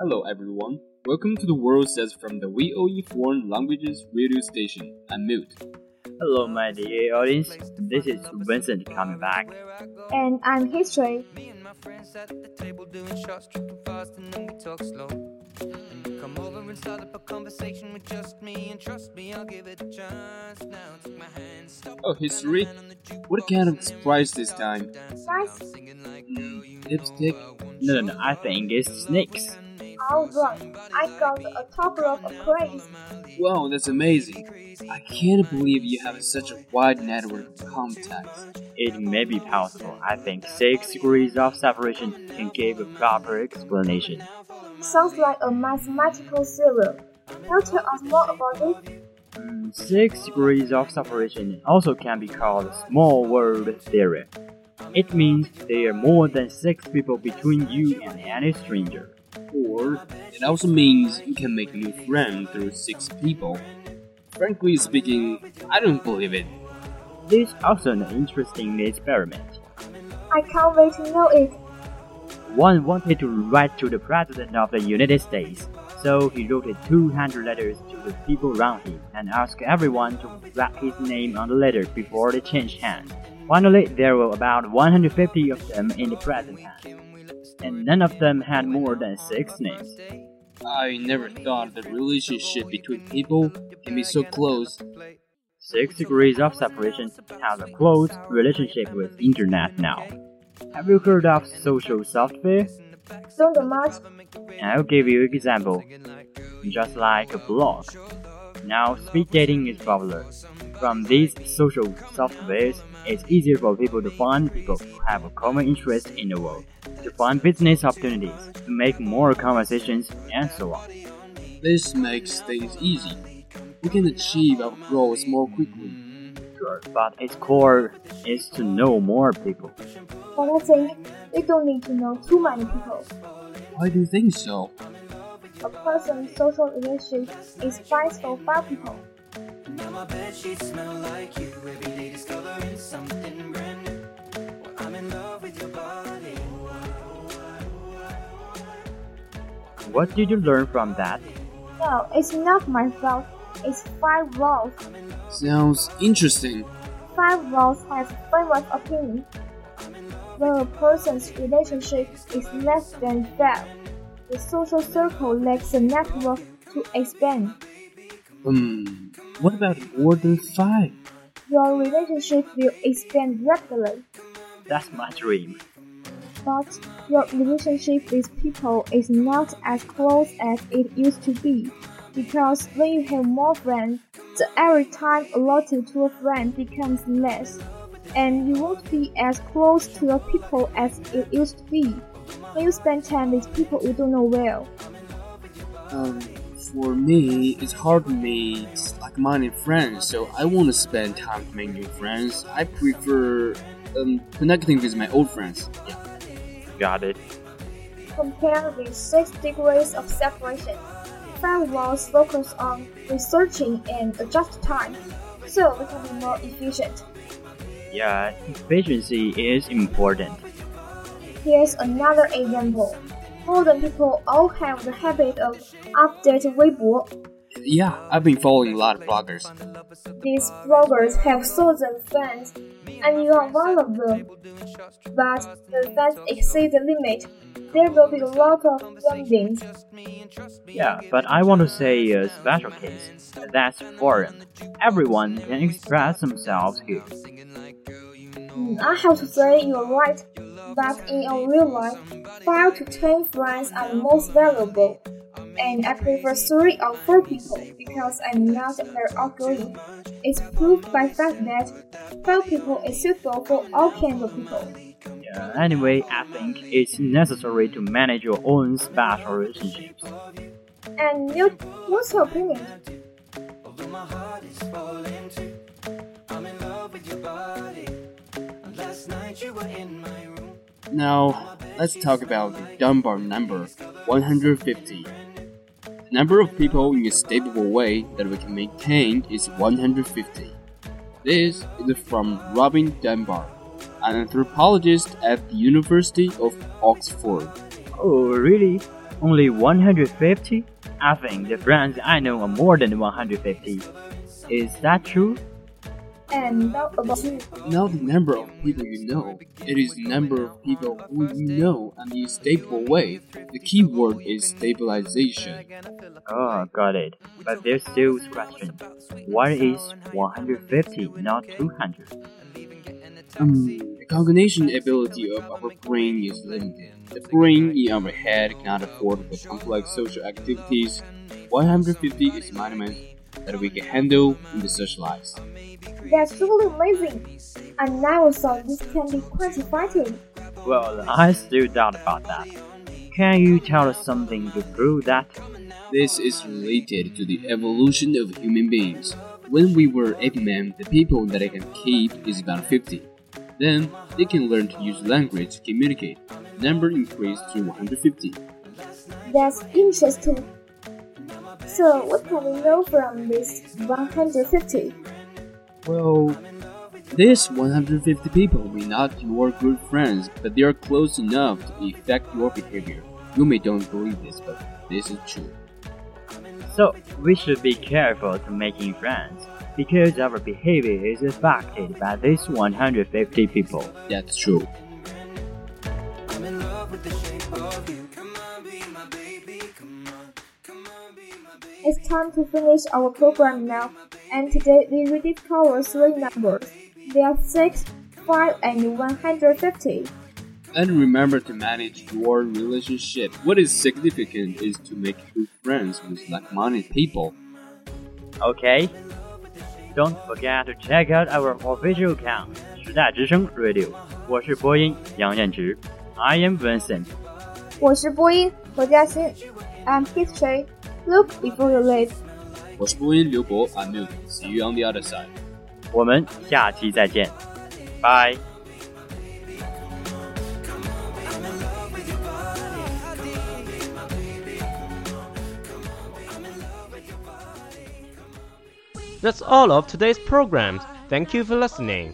Hello everyone. Welcome to the World Says from the VOE Foreign Languages radio station. I'm Mute. Hello, my dear audience. This is Vincent coming back. And I'm History. Me and my friends at the table doing shots, tripping fast, and then we talk slow. And you come over and start up a conversation with just me, and trust me, I'll give it a chance. Now take my hand, stop. Oh, history? What kind of surprise this time? Nice. Mm, lipstick? No, no, no, I think it's snakes. Alright, I got a top rope of praise. Wow, that's amazing. I can't believe you have such a wide network of contacts. It may be possible. I think six degrees of separation can give a proper explanation. Sounds like a mathematical theorem. Can you tell us more about it? Six degrees of separation also can be called small world theory. It means there are more than six people between you and any stranger. Or, it also means you can make a new friends through six people. Frankly speaking, I don't believe it. This is also an interesting experiment. I can't wait to know it. One wanted to write to the President of the United States, so he wrote 200 letters to the people around him and asked everyone to write his name on the letter before they changed hands. Finally, there were about 150 of them in the present hand, and none of them had more than six names. I never thought the relationship between people can be so close. Six degrees of separation has a close relationship with internet now. Have you heard of social software? Don't much. I'll give you an example. Just like a blog. Now speed dating is popular. From these social softwares, it's easier for people to find people who have a common interest in the world, to find business opportunities, to make more conversations, and so on. This makes things easy. We can achieve our goals more quickly. Sure, but its core is to know more people. But I think we don't need to know too many people. Why do you think so? A person's social relationship is best for five people. Now my bed sheets smell like you. Every day discovering something brand new. Well, I'm in love with your body. What did you learn from that? No, it's not my fault. It's five laws. Sounds interesting. Five laws have famous opinion. When a person's relationship is less than five, the social circle lacks a network to expand. Hmm, what about more than five? Your relationship will expand rapidly, That's my dream. but your relationship with people is not as close as it used to be. Because when you have more friends, the every time allotted to a friend becomes less, and you won't be as close to your people as it used to be. When you spend time with people you don't know well, Um, for me, it's hard to meet like-minded friends, so I want to spend time to make new friends. I prefer um, connecting with my old friends. Yeah. Got it. compare with six degrees of separation. Five laws focus on researching and adjust time. so we can be more efficient. Yeah, efficiency is important. Here's another example. Modern people all have the habit of updating Weibo. Yeah, I've been following a lot of bloggers. These bloggers have thousands of fans, and you are one of them. But the fans exceed the limit. There will be a lot of fundings. Yeah, but I want to say a special case. That's forum. Everyone can express themselves here. Mm, I have to say you're right, but in a real life, 5 to 10 friends are the most valuable. And I prefer 3 or 4 people because I'm not very outgoing. It's proved by fact that 5 people is suitable for all kinds of people. Yeah, anyway, I think it's necessary to manage your own special relationships. And Newt, what's your opinion? Now, let's talk about the Dunbar number 150. The number of people in a stable way that we can maintain is 150. This is from Robin Dunbar, an anthropologist at the University of Oxford. Oh, really? Only 150? I think the friends I know are more than 150. Is that true? And now about you. Not the number of people you know, it is the number of people who you know and in a stable way. The key word is stabilization. Oh, got it. But there's still a question. Why is 150, not 200? Um, the cognition ability of our brain is limited. The brain in our head cannot afford the complex social activities. 150 is minimum that we can handle in the social lives. That's truly amazing. I never thought this can be quantified. Well, I still doubt about that. Can you tell us something to prove that? This is related to the evolution of human beings. When we were ape men, the people that I can keep is about 50. Then they can learn to use language to communicate. The number increased to 150. That's interesting. So, what can we know from this 150? Well, these 150 people may not your good friends, but they are close enough to affect your behavior. You may don't believe this, but this is true. So, we should be careful to making friends, because our behavior is affected by these 150 people. That's true. It's time to finish our program now, and today we rediscover three numbers. They are 6, 5, and 150. And remember to manage your relationship. What is significant is to make good friends with like-minded people. Okay? Don't forget to check out our official account, 时代之声 Radio. 我是播音杨彦直. I am Vincent. 我是播音何嘉欣。I'm History. Look before you leave. 我是播音刘博，I'm Milk. See you on the other side. 我们下期再见，拜。 That's all of today's programs. Thank you for listening.